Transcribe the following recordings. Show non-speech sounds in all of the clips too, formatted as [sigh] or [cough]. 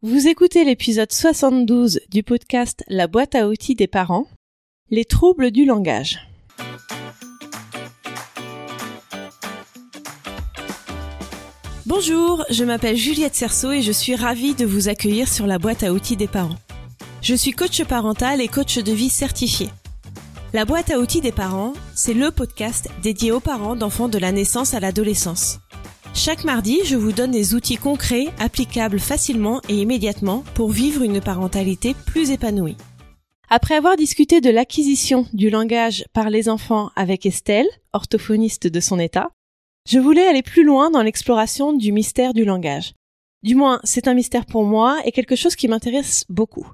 Vous écoutez l'épisode 72 du podcast La boîte à outils des parents, les troubles du langage. Bonjour, je m'appelle Juliette Cerceau et je suis ravie de vous accueillir sur la boîte à outils des parents. Je suis coach parental et coach de vie certifié. La boîte à outils des parents, c'est le podcast dédié aux parents d'enfants de la naissance à l'adolescence. Chaque mardi, je vous donne des outils concrets, applicables facilement et immédiatement pour vivre une parentalité plus épanouie. Après avoir discuté de l'acquisition du langage par les enfants avec Estelle, orthophoniste de son état, je voulais aller plus loin dans l'exploration du mystère du langage. Du moins, c'est un mystère pour moi et quelque chose qui m'intéresse beaucoup.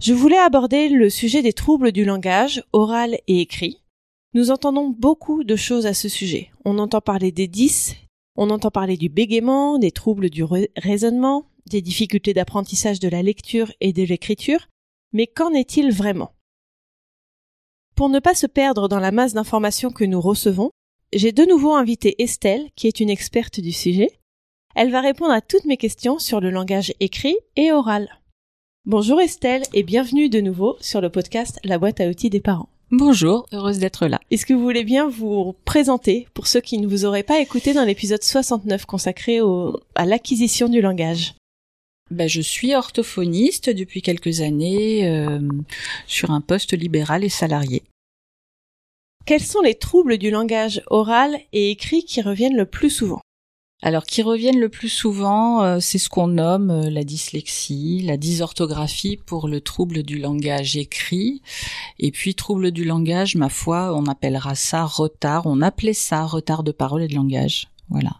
Je voulais aborder le sujet des troubles du langage, oral et écrit. Nous entendons beaucoup de choses à ce sujet. On entend parler des 10, on entend parler du bégaiement, des troubles du raisonnement, des difficultés d'apprentissage de la lecture et de l'écriture, mais qu'en est-il vraiment? Pour ne pas se perdre dans la masse d'informations que nous recevons, j'ai de nouveau invité Estelle, qui est une experte du sujet. Elle va répondre à toutes mes questions sur le langage écrit et oral. Bonjour Estelle et bienvenue de nouveau sur le podcast La boîte à outils des parents. Bonjour, heureuse d'être là. Est-ce que vous voulez bien vous présenter pour ceux qui ne vous auraient pas écouté dans l'épisode 69 consacré à l'acquisition du langage? Ben, je suis orthophoniste depuis quelques années euh, sur un poste libéral et salarié. Quels sont les troubles du langage oral et écrit qui reviennent le plus souvent? Alors, qui reviennent le plus souvent, euh, c'est ce qu'on nomme euh, la dyslexie, la dysorthographie pour le trouble du langage écrit. Et puis, trouble du langage, ma foi, on appellera ça retard. On appelait ça retard de parole et de langage. Voilà.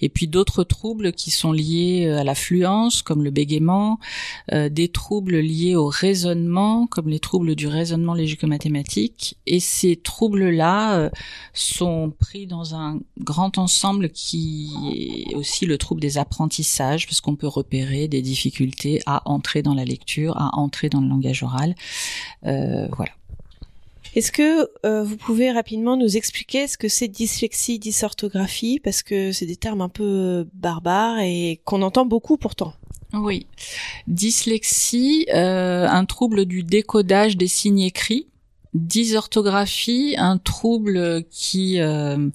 Et puis d'autres troubles qui sont liés euh, à l'affluence, comme le bégaiement, euh, des troubles liés au raisonnement, comme les troubles du raisonnement logico-mathématique. Et ces troubles-là euh, sont pris dans un grand ensemble qui est aussi le trouble des apprentissages, parce qu'on peut repérer des difficultés à entrer dans la lecture, à entrer dans le langage oral. voilà. Est-ce que euh, vous pouvez rapidement nous expliquer ce que c'est dyslexie, dysorthographie, parce que c'est des termes un peu barbares et qu'on entend beaucoup pourtant. Oui, dyslexie, euh, un trouble du décodage des signes écrits. Dysorthographie, un trouble qui euh,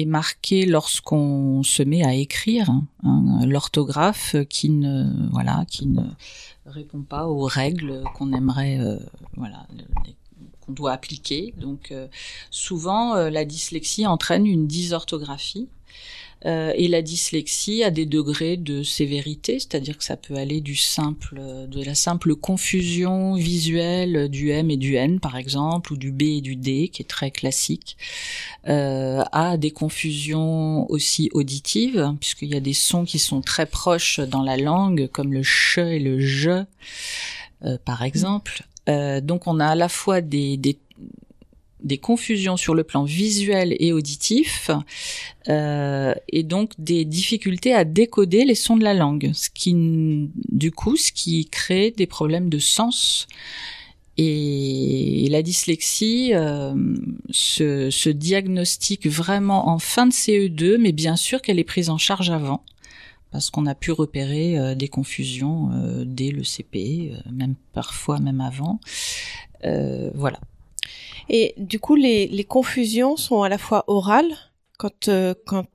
est marqué lorsqu'on se met à écrire, hein, l'orthographe qui ne voilà qui ne répond pas aux règles qu'on aimerait, euh, voilà, qu'on doit appliquer. Donc, euh, souvent, euh, la dyslexie entraîne une dysorthographie. Et la dyslexie a des degrés de sévérité, c'est-à-dire que ça peut aller du simple, de la simple confusion visuelle du M et du N par exemple, ou du B et du D, qui est très classique, euh, à des confusions aussi auditives, puisqu'il y a des sons qui sont très proches dans la langue, comme le ch et le je, euh, par exemple. Euh, donc on a à la fois des, des, des, confusions sur le plan visuel et auditif, euh, et donc des difficultés à décoder les sons de la langue, ce qui, du coup, ce qui crée des problèmes de sens et la dyslexie euh, se, diagnostique vraiment en fin de CE2, mais bien sûr qu'elle est prise en charge avant, parce qu'on a pu repérer euh, des confusions dès le CP, même parfois même avant. voilà. Et du coup, les confusions sont à la fois orales quand euh, quand,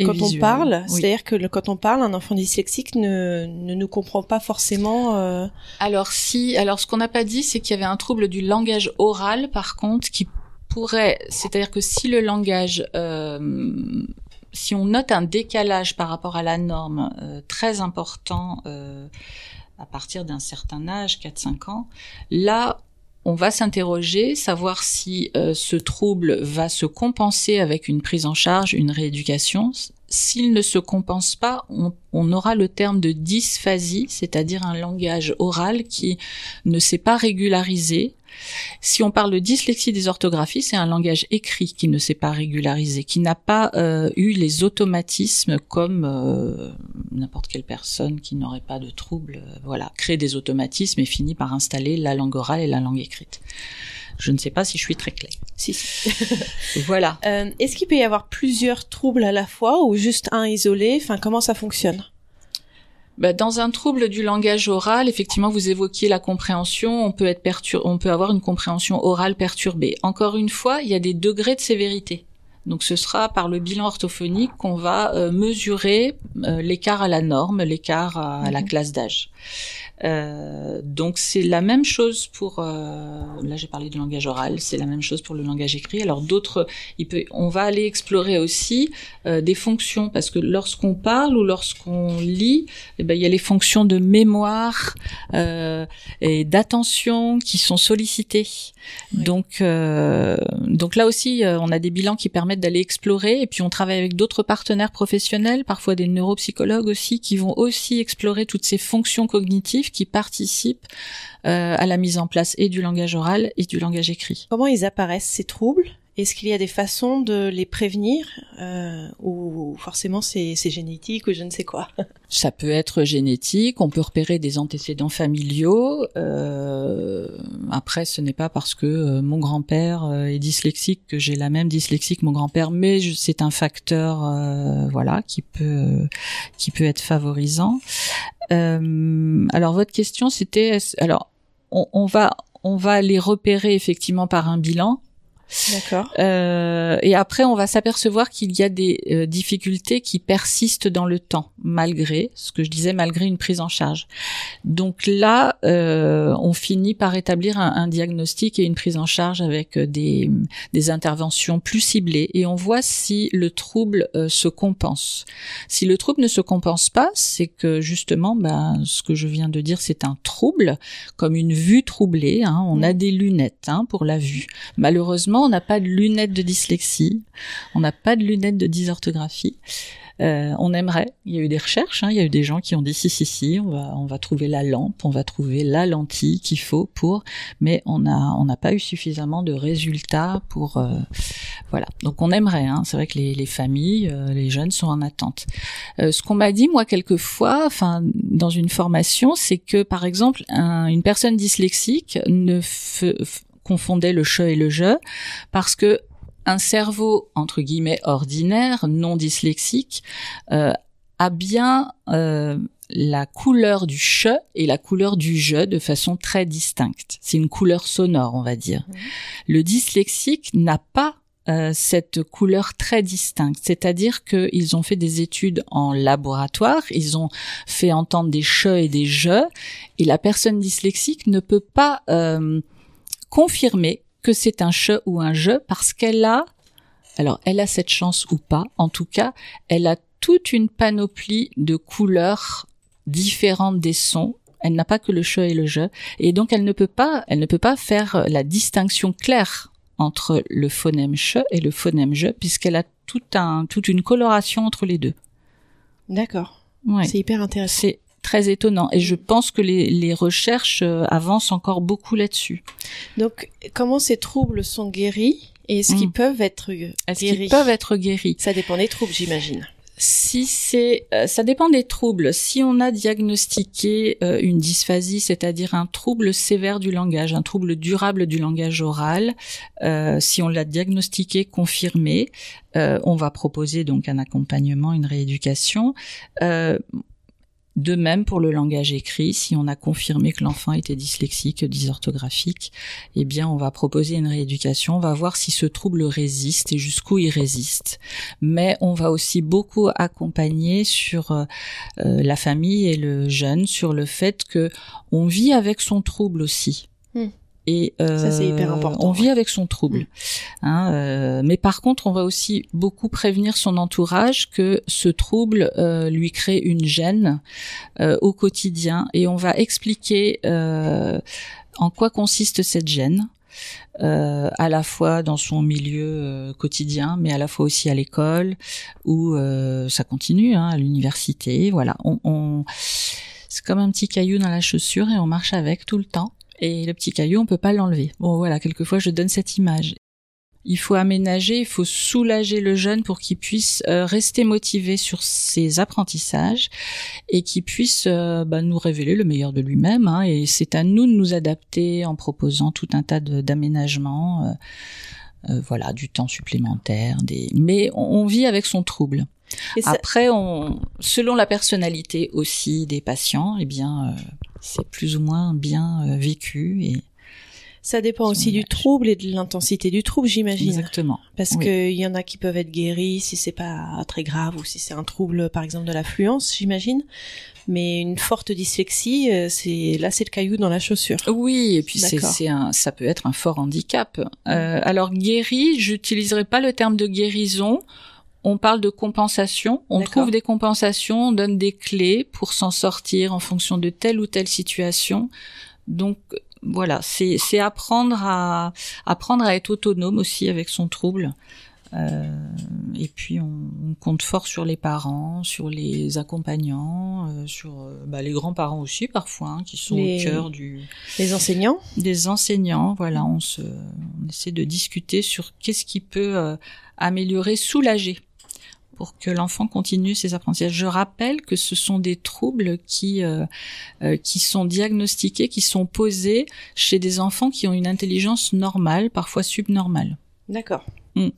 quand on parle, c'est-à-dire que quand on parle, un enfant dyslexique ne, ne nous comprend pas forcément. Euh... Alors si, alors ce qu'on n'a pas dit, c'est qu'il y avait un trouble du langage oral, par contre, qui pourrait, c'est-à-dire que si le langage euh, si on note un décalage par rapport à la norme euh, très important euh, à partir d'un certain âge, 4-5 ans, là, on va s'interroger, savoir si euh, ce trouble va se compenser avec une prise en charge, une rééducation. S'il ne se compense pas, on, on aura le terme de dysphasie, c'est-à-dire un langage oral qui ne s'est pas régularisé, si on parle de dyslexie des orthographies, c'est un langage écrit qui ne s'est pas régularisé, qui n'a pas euh, eu les automatismes comme euh, n'importe quelle personne qui n'aurait pas de trouble, euh, voilà, crée des automatismes et finit par installer la langue orale et la langue écrite. Je ne sais pas si je suis très claire. Si, si. [laughs] [laughs] voilà. Est-ce qu'il peut y avoir plusieurs troubles à la fois ou juste un isolé? Enfin, comment ça fonctionne? Bah, dans un trouble du langage oral, effectivement, vous évoquiez la compréhension. On peut être on peut avoir une compréhension orale perturbée. Encore une fois, il y a des degrés de sévérité. Donc, ce sera par le bilan orthophonique qu'on va euh, mesurer euh, l'écart à la norme, l'écart à, la classe d'âge. Euh, donc c'est la même chose pour euh, là j'ai parlé du langage oral, c'est la même chose pour le langage écrit. Alors d'autres, il peut, on va aller explorer aussi euh, des fonctions parce que lorsqu'on parle ou lorsqu'on lit, eh ben il y a les fonctions de mémoire euh, et d'attention qui sont sollicitées. Donc euh, donc là aussi on a des bilans qui permettent d'aller explorer et puis on travaille avec d'autres partenaires professionnels, parfois des neuropsychologues aussi qui vont aussi explorer toutes ces fonctions cognitives qui participent euh, à la mise en place et du langage oral et du langage écrit. Comment ils apparaissent ces troubles? Est-ce qu'il y a des façons de les prévenir euh, ou forcément c'est génétique ou je ne sais quoi? Ça peut être génétique, on peut repérer des antécédents familiaux. Euh, après, ce n'est pas parce que euh, mon grand-père euh, est dyslexique que j'ai la même dyslexie que mon grand-père, mais c'est un facteur, euh, voilà, qui peut qui peut être favorisant. alors votre question, c'était, alors on, on va on va les repérer effectivement par un bilan D'accord. Euh, et après, on va s'apercevoir qu'il y a des euh, difficultés qui persistent dans le temps, malgré ce que je disais, malgré une prise en charge. Donc là, euh, on finit par établir un, un, diagnostic et une prise en charge avec euh, des, des interventions plus ciblées, et on voit si le trouble euh, se compense. Si le trouble ne se compense pas, c'est que justement, ben, ce que je viens de dire, c'est un trouble, comme une vue troublée. Hein, on a mmh. des lunettes hein, pour la vue. Malheureusement on n'a pas de lunettes de dyslexie, on n'a pas de lunettes de dysorthographie. Euh, on aimerait. Il y a eu des recherches, hein, il y a eu des gens qui ont dit si si si, on va on va trouver la lampe, on va trouver la lentille qu'il faut pour, mais on a on n'a pas eu suffisamment de résultats pour euh, voilà. Donc on aimerait. Hein, c'est vrai que les, les familles, euh, les jeunes sont en attente. ce qu'on m'a dit moi quelquefois, enfin dans une formation, c'est que par exemple une personne dyslexique ne confondait le che et le je parce que un cerveau entre guillemets ordinaire, non dyslexique, euh, a bien euh, la couleur du che et la couleur du je de façon très distincte. C'est une couleur sonore, on va dire. Mmh. Le dyslexique n'a pas euh, cette couleur très distincte. C'est-à-dire qu'ils ont fait des études en laboratoire, ils ont fait entendre des che et des je, et la personne dyslexique ne peut pas euh, confirmer que c'est un che ou un je parce qu'elle a, alors elle a cette chance ou pas, en tout cas, elle a toute une panoplie de couleurs différentes des sons. Elle n'a pas que le che et le je, et donc elle ne peut pas, elle ne peut pas faire la distinction claire entre le phonème che et le phonème je, puisqu'elle a tout un, toute une coloration entre les deux. D'accord. Ouais. C'est hyper intéressant très étonnant. Et je pense que les, les recherches euh, avancent encore beaucoup là-dessus. Donc, comment ces troubles sont guéris et est-ce qu'ils hmm. peuvent être guéris Est-ce qu'ils peuvent être guéris? Ça dépend des troubles, j'imagine si c'est, euh, ça dépend des troubles. Si on a diagnostiqué euh, une dysphasie, c'est-à-dire un trouble sévère du langage, un trouble durable du langage oral, euh, si on l'a diagnostiqué, confirmé, on va proposer donc un accompagnement, une rééducation. De même pour le langage écrit, si on a confirmé que l'enfant était dyslexique, dysorthographique, eh bien on va proposer une rééducation, on va voir si ce trouble résiste et jusqu'où il résiste. Mais on va aussi beaucoup accompagner sur euh, euh, la famille et le jeune sur le fait que on vit avec son trouble aussi. Hmm. Et euh, on vit avec son trouble. Mm. Hein, euh, mais par contre, on va aussi beaucoup prévenir son entourage que ce trouble euh, lui crée une gêne euh, au quotidien, et on va expliquer euh, en quoi consiste cette gêne. Euh, à la fois dans son milieu quotidien, mais à la fois aussi à l'école, où ça continue, hein, à l'université. Voilà, on, on... c'est comme un petit caillou dans la chaussure et on marche avec tout le temps. Et le petit caillou, on peut pas l'enlever. Bon voilà, quelquefois je donne cette image. Il faut aménager, il faut soulager le jeune pour qu'il puisse euh, rester motivé sur ses apprentissages et qu'il puisse euh, bah, nous révéler le meilleur de lui-même. Hein. et c'est à nous de nous adapter en proposant tout un tas d'aménagements, euh, voilà, du temps supplémentaire. Des... Mais on, vit avec son trouble. Après, on, selon la personnalité aussi des patients, eh bien, euh, c'est plus ou moins bien euh, vécu et ça dépend aussi du trouble et de l'intensité du trouble, j'imagine. Exactement. Parce qu'il y en a qui peuvent être guéris si c'est pas très grave ou si c'est un trouble, par exemple, de l'affluence, j'imagine. Mais une forte dyslexie, euh, c'est là, c'est le caillou dans la chaussure. Oui, et puis c'est, c'est un, ça peut être un fort handicap. Euh, alors guéri, j'utiliserai pas le terme de guérison on parle de compensation, on trouve des compensations, on donne des clés pour s'en sortir en fonction de telle ou telle situation. Donc voilà, c'est apprendre à apprendre à être autonome aussi avec son trouble. Euh, et puis on, compte fort sur les parents, sur les accompagnants, euh, sur euh, bah, les grands-parents aussi parfois, hein, qui sont au cœur du. Les enseignants. Des enseignants, voilà, on se, on essaie de discuter sur qu'est-ce qui peut améliorer, soulager pour que l'enfant continue ses apprentissages. Je rappelle que ce sont des troubles qui euh, euh, qui sont diagnostiqués, qui sont posés chez des enfants qui ont une intelligence normale, parfois subnormale. D'accord. Mm.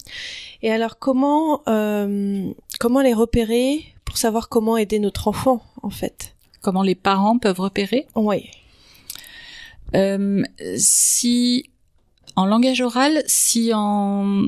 Et alors comment euh, comment les repérer pour savoir comment aider notre enfant en fait? Comment les parents peuvent repérer? Oui. si en langage oral, si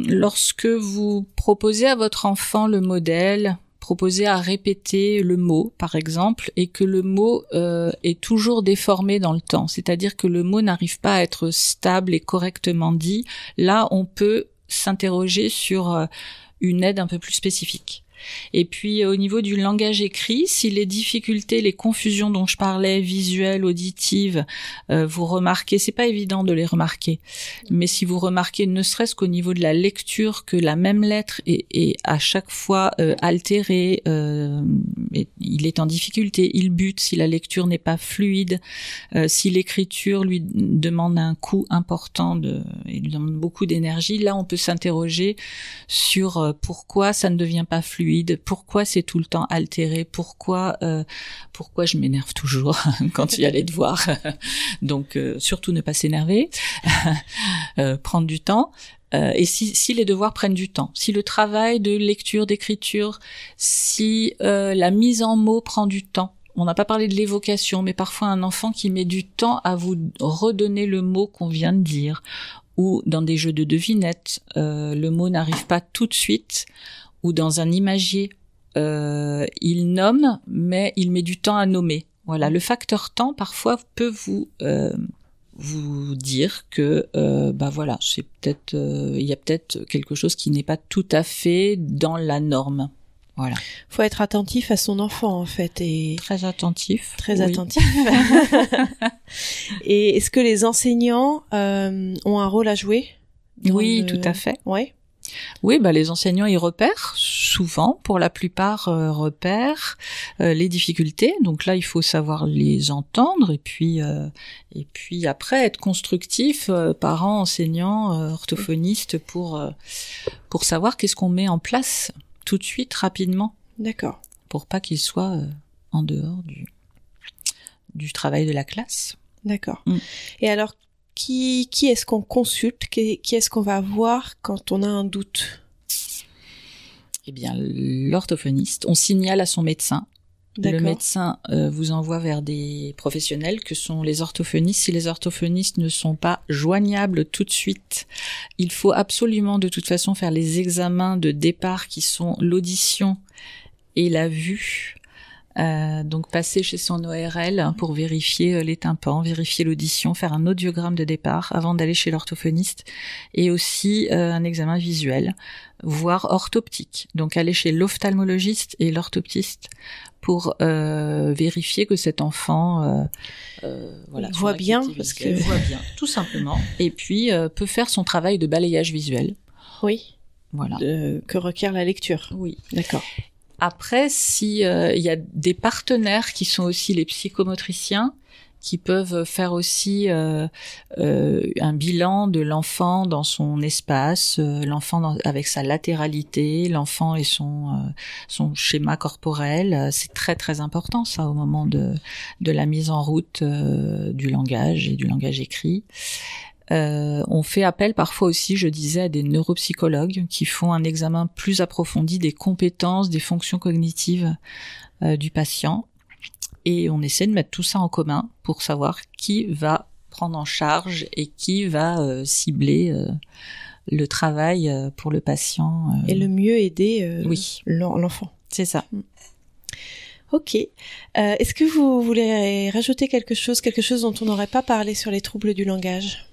lorsque vous proposez à votre enfant le modèle, proposez à répéter le mot, par exemple, et que le mot euh, est toujours déformé dans le temps, c'est-à-dire que le mot n'arrive pas à être stable et correctement dit, là, on peut s'interroger sur euh, une aide un peu plus spécifique. Et puis au niveau du langage écrit, si les difficultés, les confusions dont je parlais, visuelles, auditives, euh, vous remarquez, c'est pas évident de les remarquer, mais si vous remarquez ne serait-ce qu'au niveau de la lecture que la même lettre est, est à chaque fois euh, altérée, euh, il est en difficulté, il bute si la lecture n'est pas fluide, euh, si l'écriture lui demande un coût important de, et lui demande beaucoup d'énergie, là on peut s'interroger sur euh, pourquoi ça ne devient pas fluide pourquoi c'est tout le temps altéré, pourquoi euh, pourquoi je m'énerve toujours [laughs] quand il y a les devoirs? [laughs] Donc euh, surtout ne pas s'énerver, [laughs] euh, prendre du temps. et si, si, les devoirs prennent du temps, si le travail de lecture, d'écriture, si la mise en mots prend du temps, on n'a pas parlé de l'évocation, mais parfois un enfant qui met du temps à vous redonner le mot qu'on vient de dire, ou dans des jeux de devinettes, le mot n'arrive pas tout de suite ou dans un imagier, euh, il nomme, mais il met du temps à nommer. Voilà, le facteur temps parfois peut vous euh, vous dire que euh, bah voilà, c'est peut-être euh, il y a peut-être quelque chose qui n'est pas tout à fait dans la norme. Voilà. Faut être attentif à son enfant en fait et très attentif. Très attentif. [laughs] et est-ce que les enseignants euh, ont un rôle à jouer Oui, tout à fait. Ouais. Oui, bah les enseignants ils repèrent souvent, pour la plupart euh, repèrent euh, les difficultés. Donc là, il faut savoir les entendre et puis euh, et puis après être constructif, parents, enseignants, orthophonistes pour pour savoir qu'est-ce qu'on met en place tout de suite, rapidement. D'accord. Pour pas qu'ils soient en dehors du du travail de la classe. D'accord. Mm. Et alors, qui, qui est-ce qu'on consulte? Qui, est-ce qu'on va voir quand on a un doute? Eh bien, l'orthophoniste. On signale à son médecin. Le médecin euh, vous envoie vers des professionnels que sont les orthophonistes. Si les orthophonistes ne sont pas joignables tout de suite, il faut absolument de toute façon faire les examens de départ qui sont l'audition et la vue euh, donc passer chez son ORL pour vérifier euh, les tympans, vérifier l'audition, faire un audiogramme de départ avant d'aller chez l'orthophoniste et aussi euh, un examen visuel, voire orthoptique. Donc aller chez l'ophtalmologiste et l'orthoptiste pour vérifier que cet enfant voilà, voit bien, parce que voit bien, tout simplement, et puis peut faire son travail de balayage visuel. Oui. Voilà. que requiert la lecture. Oui. D'accord. Après, si euh, il y a des partenaires qui sont aussi les psychomotriciens, qui peuvent faire aussi euh, euh, un bilan de l'enfant dans son espace, l'enfant avec sa latéralité, l'enfant et son son schéma corporel. C'est très très important ça au moment de de la mise en route du langage et du langage écrit. Euh, on fait appel parfois aussi, je disais, à des neuropsychologues qui font un examen plus approfondi des compétences, des fonctions cognitives euh, du patient. Et on essaie de mettre tout ça en commun pour savoir qui va prendre en charge et qui va euh, cibler le travail pour le patient. Et le mieux aider oui. l'enfant. C'est ça. Mm. Ok. Est-ce que vous voulez rajouter quelque chose, quelque chose dont on n'aurait pas parlé sur les troubles du langage?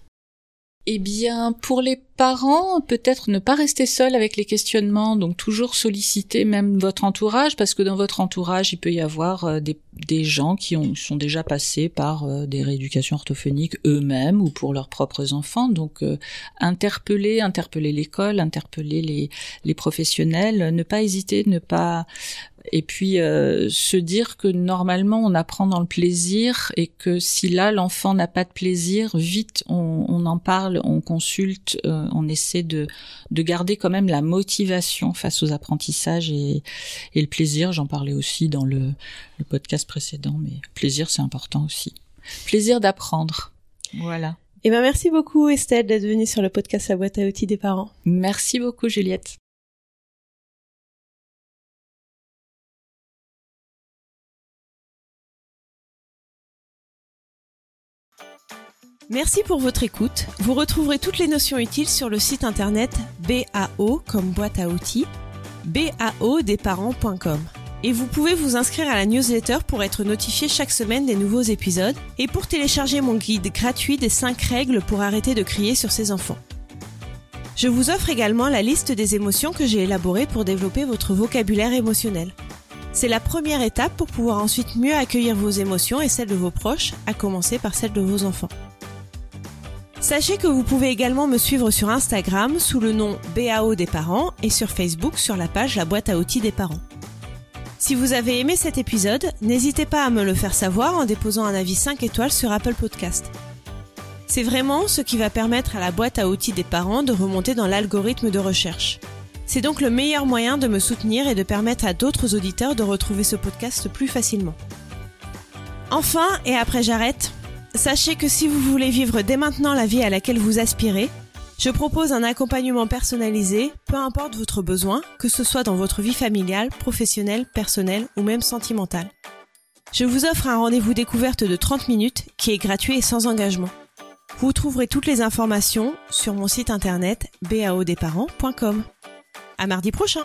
Eh bien, pour les parents, peut-être ne pas rester seul avec les questionnements, donc toujours solliciter même votre entourage, parce que dans votre entourage, il peut y avoir euh, des, gens qui ont, sont déjà passés par euh, des rééducations orthophoniques eux-mêmes ou pour leurs propres enfants. Donc, euh, interpeller, interpeller l'école, interpeller les, les professionnels, ne pas hésiter, ne pas et puis euh, se dire que normalement on apprend dans le plaisir et que si là l'enfant n'a pas de plaisir, vite on, on en parle, on consulte, euh, on essaie de, de garder quand même la motivation face aux apprentissages et, et le plaisir. J'en parlais aussi dans le, le podcast précédent, mais plaisir c'est important aussi. Plaisir d'apprendre. Voilà. Eh ben merci beaucoup Estelle d'être venue sur le podcast La boîte à outils des parents. Merci beaucoup Juliette. Merci pour votre écoute. Vous retrouverez toutes les notions utiles sur le site internet BAO comme boîte à outils, baodesparents.com. Et vous pouvez vous inscrire à la newsletter pour être notifié chaque semaine des nouveaux épisodes et pour télécharger mon guide gratuit des 5 règles pour arrêter de crier sur ses enfants. Je vous offre également la liste des émotions que j'ai élaborées pour développer votre vocabulaire émotionnel. C'est la première étape pour pouvoir ensuite mieux accueillir vos émotions et celles de vos proches, à commencer par celles de vos enfants. Sachez que vous pouvez également me suivre sur Instagram sous le nom BAO des parents et sur Facebook sur la page La boîte à outils des parents. Si vous avez aimé cet épisode, n'hésitez pas à me le faire savoir en déposant un avis 5 étoiles sur Apple Podcast. C'est vraiment ce qui va permettre à la boîte à outils des parents de remonter dans l'algorithme de recherche. C'est donc le meilleur moyen de me soutenir et de permettre à d'autres auditeurs de retrouver ce podcast plus facilement. Enfin, et après j'arrête, Sachez que si vous voulez vivre dès maintenant la vie à laquelle vous aspirez, je propose un accompagnement personnalisé, peu importe votre besoin, que ce soit dans votre vie familiale, professionnelle, personnelle ou même sentimentale. Je vous offre un rendez-vous découverte de 30 minutes qui est gratuit et sans engagement. Vous trouverez toutes les informations sur mon site internet baodesparents.com. À mardi prochain!